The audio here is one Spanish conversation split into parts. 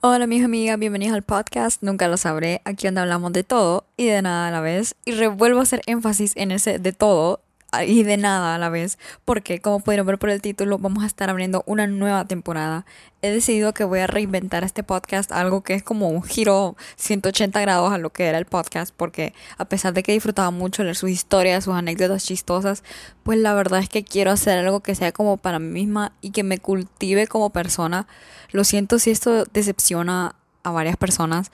Hola mis amigas, bienvenidos al podcast Nunca lo sabré, aquí donde hablamos de todo y de nada a la vez. Y revuelvo a hacer énfasis en ese de todo y de nada a la vez, porque como pudieron ver por el título, vamos a estar abriendo una nueva temporada. He decidido que voy a reinventar este podcast, algo que es como un giro 180 grados a lo que era el podcast, porque a pesar de que disfrutaba mucho leer sus historias, sus anécdotas chistosas, pues la verdad es que quiero hacer algo que sea como para mí misma y que me cultive como persona. Lo siento si esto decepciona a varias personas,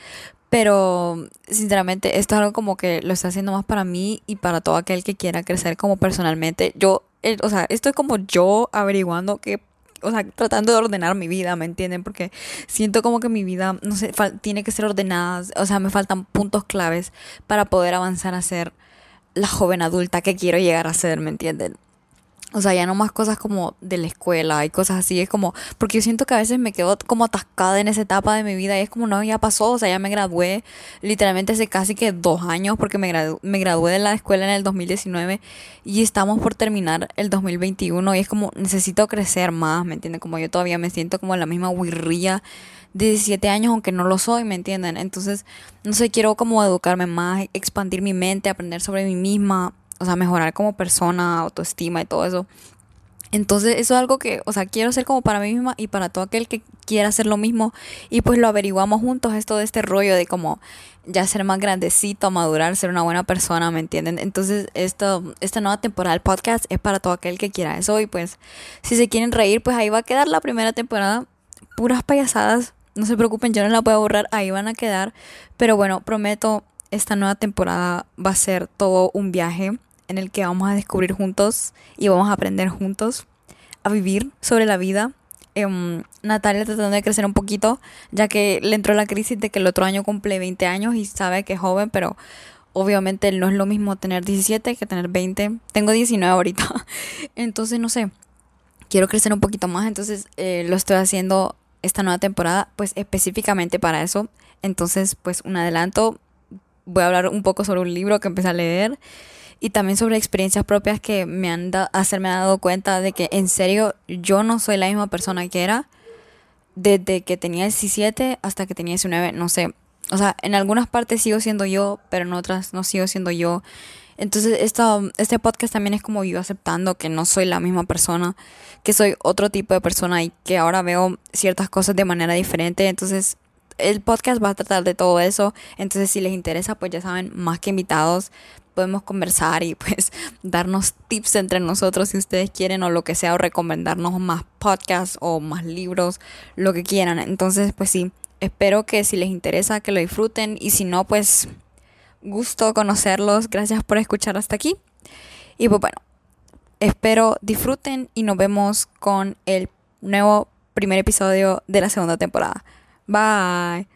pero sinceramente esto es algo como que lo está haciendo más para mí y para todo aquel que quiera crecer como personalmente. Yo, eh, o sea, esto es como yo averiguando que, o sea, tratando de ordenar mi vida, ¿me entienden? Porque siento como que mi vida, no sé, tiene que ser ordenada, o sea, me faltan puntos claves para poder avanzar a ser la joven adulta que quiero llegar a ser, ¿me entienden? O sea, ya no más cosas como de la escuela y cosas así. Es como, porque yo siento que a veces me quedo como atascada en esa etapa de mi vida y es como, no, ya pasó, o sea, ya me gradué literalmente hace casi que dos años porque me, me gradué de la escuela en el 2019 y estamos por terminar el 2021 y es como, necesito crecer más, ¿me entienden? Como yo todavía me siento como la misma guirrilla de 17 años, aunque no lo soy, ¿me entienden? Entonces, no sé, quiero como educarme más, expandir mi mente, aprender sobre mí misma o sea, mejorar como persona, autoestima y todo eso. Entonces, eso es algo que, o sea, quiero hacer como para mí misma y para todo aquel que quiera hacer lo mismo. Y pues lo averiguamos juntos, esto de este rollo de como ya ser más grandecito, madurar, ser una buena persona, ¿me entienden? Entonces, esto, esta nueva temporada del podcast es para todo aquel que quiera eso. Y pues, si se quieren reír, pues ahí va a quedar la primera temporada. Puras payasadas, no se preocupen, yo no la voy a borrar, ahí van a quedar. Pero bueno, prometo, esta nueva temporada va a ser todo un viaje en el que vamos a descubrir juntos y vamos a aprender juntos a vivir sobre la vida. Eh, Natalia tratando de crecer un poquito, ya que le entró la crisis de que el otro año cumple 20 años y sabe que es joven, pero obviamente no es lo mismo tener 17 que tener 20. Tengo 19 ahorita, entonces no sé, quiero crecer un poquito más, entonces eh, lo estoy haciendo esta nueva temporada, pues específicamente para eso. Entonces, pues un adelanto, voy a hablar un poco sobre un libro que empecé a leer y también sobre experiencias propias que me han dado, hacerme dado cuenta de que en serio yo no soy la misma persona que era desde que tenía 17 hasta que tenía 19, no sé. O sea, en algunas partes sigo siendo yo, pero en otras no sigo siendo yo. Entonces, esto, este podcast también es como yo aceptando que no soy la misma persona, que soy otro tipo de persona y que ahora veo ciertas cosas de manera diferente. Entonces, el podcast va a tratar de todo eso. Entonces, si les interesa, pues ya saben, más que invitados, podemos conversar y pues darnos tips entre nosotros si ustedes quieren o lo que sea o recomendarnos más podcasts o más libros, lo que quieran. Entonces, pues sí, espero que si les interesa que lo disfruten y si no, pues gusto conocerlos. Gracias por escuchar hasta aquí. Y pues bueno, espero disfruten y nos vemos con el nuevo primer episodio de la segunda temporada. Bye.